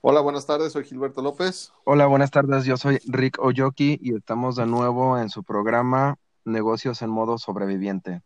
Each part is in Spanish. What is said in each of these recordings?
Hola, buenas tardes, soy Gilberto López. Hola, buenas tardes, yo soy Rick Oyoki y estamos de nuevo en su programa Negocios en modo sobreviviente.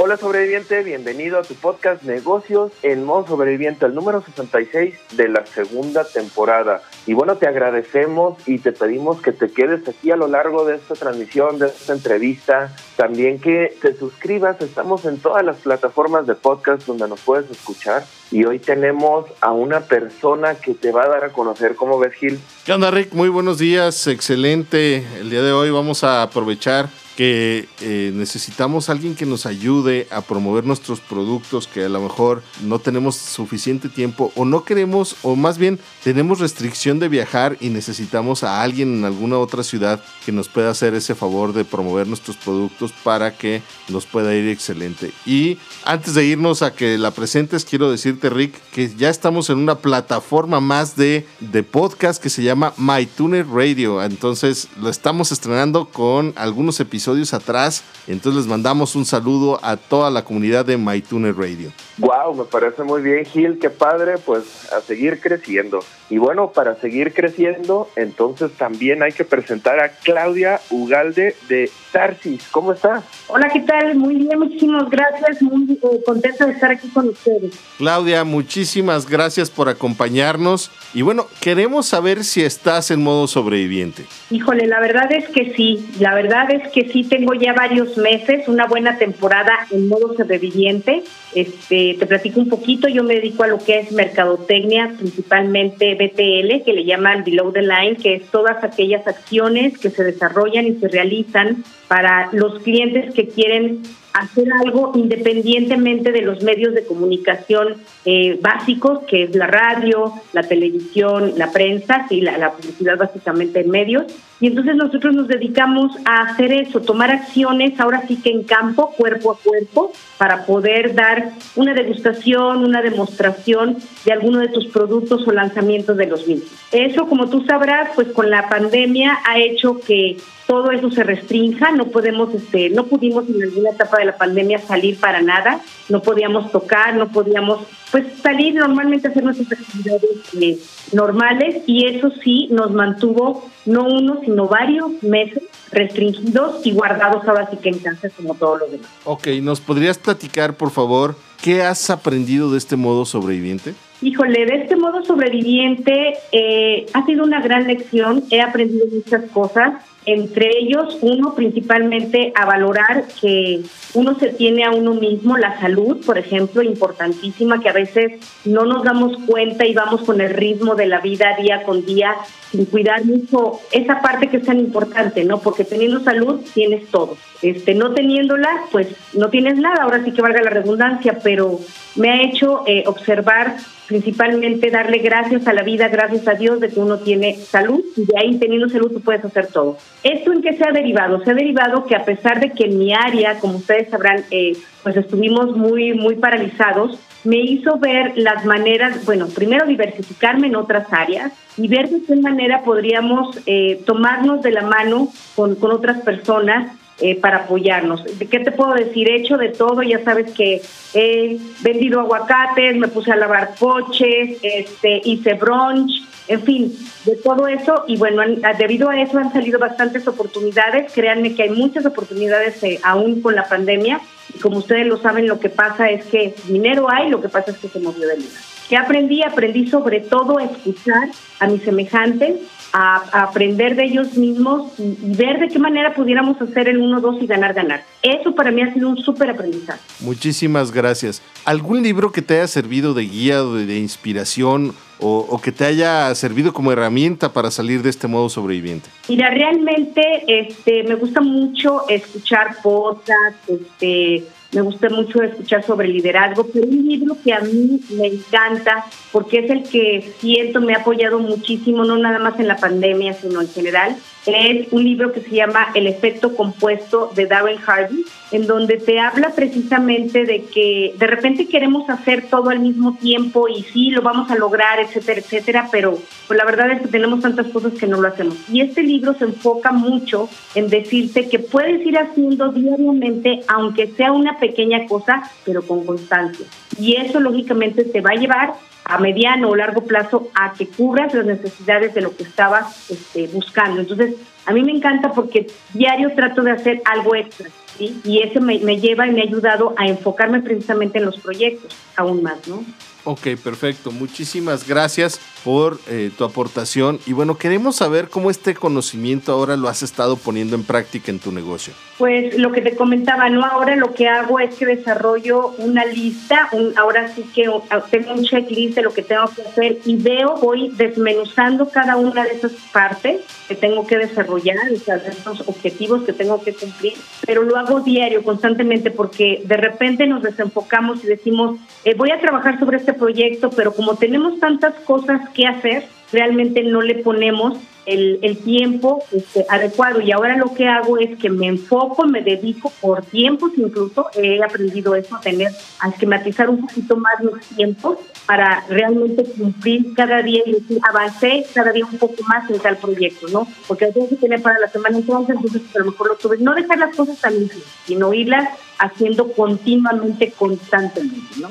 Hola sobreviviente, bienvenido a tu podcast Negocios en modo sobreviviente, el número 66 de la segunda temporada. Y bueno, te agradecemos y te pedimos que te quedes aquí a lo largo de esta transmisión, de esta entrevista. También que te suscribas, estamos en todas las plataformas de podcast donde nos puedes escuchar. Y hoy tenemos a una persona que te va a dar a conocer. ¿Cómo ves, Gil? ¿Qué onda, Rick? Muy buenos días, excelente. El día de hoy vamos a aprovechar que eh, necesitamos alguien que nos ayude a promover nuestros productos que a lo mejor no tenemos suficiente tiempo o no queremos o más bien tenemos restricción de viajar y necesitamos a alguien en alguna otra ciudad que nos pueda hacer ese favor de promover nuestros productos para que nos pueda ir excelente. Y antes de irnos a que la presentes, quiero decirte Rick que ya estamos en una plataforma más de, de podcast que se llama MyTuner Radio. Entonces lo estamos estrenando con algunos episodios episodios atrás. Entonces les mandamos un saludo a toda la comunidad de MyTuner Radio. Wow, me parece muy bien, Gil, qué padre, pues a seguir creciendo. Y bueno, para seguir creciendo, entonces también hay que presentar a Claudia Ugalde de Tarsis. ¿Cómo está? Hola, ¿qué tal? Muy bien, muchísimas gracias. Muy eh, contenta de estar aquí con ustedes. Claudia, muchísimas gracias por acompañarnos. Y bueno, queremos saber si estás en modo sobreviviente. Híjole, la verdad es que sí. La verdad es que sí, tengo ya varios meses, una buena temporada en modo sobreviviente. Este, te platico un poquito, yo me dedico a lo que es mercadotecnia, principalmente BTL, que le llaman Below the Line, que es todas aquellas acciones que se desarrollan y se realizan para los clientes que quieren hacer algo independientemente de los medios de comunicación eh, básicos, que es la radio, la televisión, la prensa, sí, la, la, publicidad básicamente en medios. Y entonces nosotros nos dedicamos a hacer eso, tomar acciones ahora sí que en campo, cuerpo a cuerpo, para poder dar una degustación, una demostración de alguno de tus productos o lanzamientos de los mismos. Eso, como tú sabrás, pues con la pandemia ha hecho que todo eso se restrinja, no podemos, este, no pudimos en alguna etapa de la pandemia salir para nada, no podíamos tocar, no podíamos, pues salir normalmente a hacer nuestras actividades eh, normales y eso sí nos mantuvo no uno sino varios meses restringidos y guardados ahora sí que en casa como todos los demás. Ok, ¿nos podrías platicar por favor qué has aprendido de este modo sobreviviente? Híjole, de este modo sobreviviente eh, ha sido una gran lección, he aprendido muchas cosas, entre ellos uno principalmente a valorar que uno se tiene a uno mismo, la salud, por ejemplo, importantísima, que a veces no nos damos cuenta y vamos con el ritmo de la vida día con día sin cuidar mucho esa parte que es tan importante, ¿no? Porque teniendo salud tienes todo. Este, no teniéndola, pues no tienes nada, ahora sí que valga la redundancia, pero me ha hecho eh, observar principalmente darle gracias a la vida, gracias a Dios de que uno tiene salud y de ahí teniendo salud tú puedes hacer todo. ¿Esto en qué se ha derivado? Se ha derivado que a pesar de que en mi área, como ustedes sabrán, eh, pues estuvimos muy, muy paralizados, me hizo ver las maneras, bueno, primero diversificarme en otras áreas y ver de qué manera podríamos eh, tomarnos de la mano con, con otras personas eh, para apoyarnos. ¿De qué te puedo decir? He hecho de todo, ya sabes que he vendido aguacates, me puse a lavar coches, este, hice brunch, en fin, de todo eso y bueno, debido a eso han salido bastantes oportunidades, créanme que hay muchas oportunidades eh, aún con la pandemia y como ustedes lo saben, lo que pasa es que dinero hay, lo que pasa es que se movió de lugar. ¿Qué aprendí? Aprendí sobre todo a escuchar a mis semejantes, a, aprender de ellos mismos y, ver de qué manera pudiéramos hacer el 1-2 y ganar, ganar. Eso para mí ha sido un súper aprendizaje. Muchísimas gracias. ¿Algún libro que te haya servido de guía o de, inspiración o, o, que te haya servido como herramienta para salir de este modo sobreviviente? Mira, realmente este, me gusta mucho escuchar podcasts, este, me gusta mucho escuchar sobre liderazgo, pero un libro que a mí me encanta porque es el que siento me ha apoyado muchísimo, no nada más en la pandemia, sino en general, es un libro que se llama El efecto compuesto de Darren Harvey, en donde te habla precisamente de que de repente queremos hacer todo al mismo tiempo y sí, lo vamos a lograr, etcétera, etcétera, pero pues la verdad es que tenemos tantas cosas que no lo hacemos. Y este libro se enfoca mucho en decirte que puedes ir haciendo diariamente, aunque sea una pequeña cosa, pero con constancia. Y eso lógicamente te va a llevar a mediano o largo plazo a que cubras las necesidades de lo que estabas este, buscando. Entonces, a mí me encanta porque diario trato de hacer algo extra, ¿sí? Y eso me, me lleva y me ha ayudado a enfocarme precisamente en los proyectos aún más, ¿no? Ok, perfecto. Muchísimas gracias por eh, tu aportación. Y bueno, queremos saber cómo este conocimiento ahora lo has estado poniendo en práctica en tu negocio. Pues lo que te comentaba, ¿no? Ahora lo que hago es que desarrollo una lista, un, ahora sí que tengo un checklist de lo que tengo que hacer y veo, voy desmenuzando cada una de esas partes que tengo que desarrollar, o sea, estos objetivos que tengo que cumplir, pero lo hago diario, constantemente, porque de repente nos desenfocamos y decimos, eh, voy a trabajar sobre este proyecto, pero como tenemos tantas cosas que hacer, realmente no le ponemos el, el tiempo este, adecuado. Y ahora lo que hago es que me enfoco, me dedico por tiempos, incluso he aprendido eso, a tener, a esquematizar un poquito más los tiempos para realmente cumplir cada día y decir, avancé cada día un poco más en tal proyecto, ¿no? Porque a veces tiene para la semana entonces, entonces a lo mejor lo tuve. No dejar las cosas tan limpias, sino irlas haciendo continuamente, constantemente, ¿no?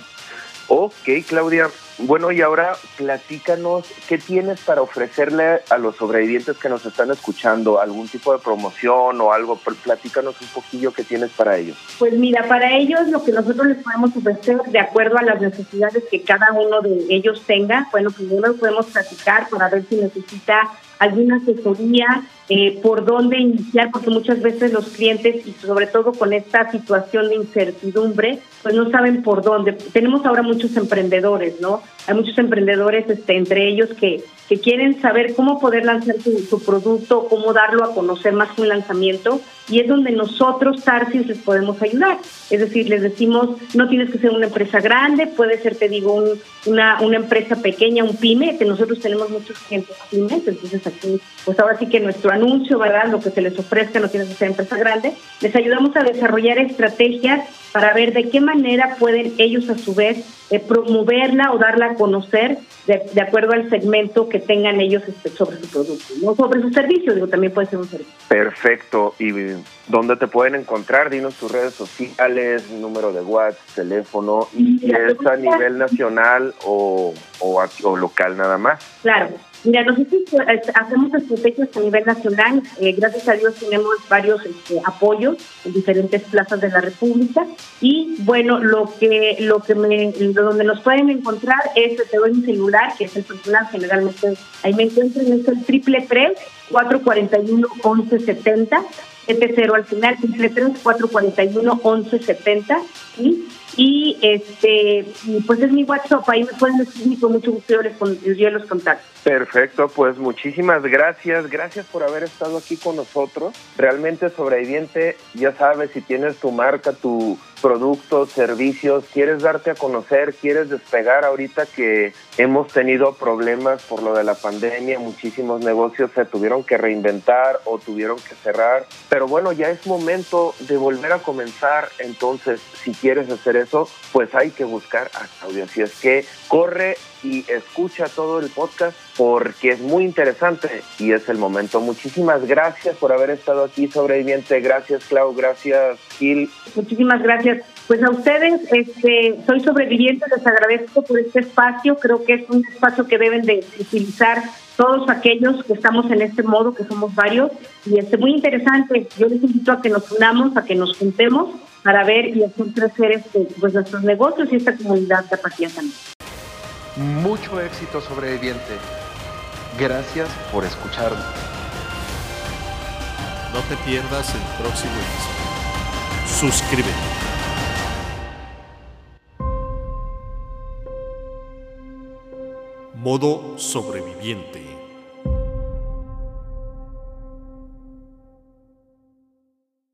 Ok, Claudia. Bueno, y ahora platícanos, ¿qué tienes para ofrecerle a los sobrevivientes que nos están escuchando? ¿Algún tipo de promoción o algo? Platícanos un poquillo qué tienes para ellos. Pues mira, para ellos lo que nosotros les podemos ofrecer de acuerdo a las necesidades que cada uno de ellos tenga, bueno, primero podemos platicar para ver si necesita alguna asesoría, eh, por dónde iniciar, porque muchas veces los clientes, y sobre todo con esta situación de incertidumbre, pues no saben por dónde. Tenemos ahora muchos emprendedores, ¿no? Hay muchos emprendedores, este, entre ellos, que, que quieren saber cómo poder lanzar su, producto, cómo darlo a conocer más que un lanzamiento, y es donde nosotros, Tarsis, les podemos ayudar. Es decir, les decimos, no tienes que ser una empresa grande, puede ser, te digo, una, una empresa pequeña, un pyme, que nosotros tenemos muchos clientes pymes, entonces aquí, pues ahora sí que nuestro anuncio, ¿verdad? Lo que se les ofrezca, no tiene que ser empresa grande, les ayudamos a desarrollar estrategias para ver de qué manera pueden ellos a su vez eh, promoverla o darla a conocer de, acuerdo al segmento que tengan ellos este, sobre su producto, no sobre su servicio, digo, también puede ser un servicio. Perfecto. ¿Y dónde te pueden encontrar? Dinos tus redes sociales, número de WhatsApp, teléfono, y si es a nivel nacional o, o, o local nada más. Claro. Mira, nosotros pues, hacemos estrategias a nivel nacional. Eh, gracias a Dios tenemos varios este, apoyos en diferentes plazas de la República. Y bueno, lo que lo que me, donde nos pueden encontrar es, te doy mi celular, que es el personal, generalmente ahí me encuentran, es el triple tres 441 1170 70 al final, triple tres 441 1170 ¿sí? y este pues es mi WhatsApp, ahí me pueden escribir con mucho gusto yo les, yo los contacto. Perfecto, pues muchísimas gracias, gracias por haber estado aquí con nosotros. Realmente sobreviviente, ya sabes, si tienes tu marca, tu productos, servicios, quieres darte a conocer, quieres despegar ahorita que hemos tenido problemas por lo de la pandemia, muchísimos negocios se tuvieron que reinventar o tuvieron que cerrar, pero bueno, ya es momento de volver a comenzar, entonces si quieres hacer eso, pues hay que buscar a Claudia, así es que corre y escucha todo el podcast porque es muy interesante y es el momento. Muchísimas gracias por haber estado aquí, sobreviviente. Gracias, Clau. Gracias, Gil. Muchísimas gracias. Pues a ustedes, este, soy sobreviviente, les agradezco por este espacio. Creo que es un espacio que deben de utilizar todos aquellos que estamos en este modo, que somos varios, y es muy interesante. Yo les invito a que nos unamos, a que nos juntemos para ver y hacer crecer este, pues, nuestros negocios y esta comunidad de apatía. Mucho éxito sobreviviente. Gracias por escucharnos. No te pierdas el próximo episodio. Suscríbete. Modo sobreviviente.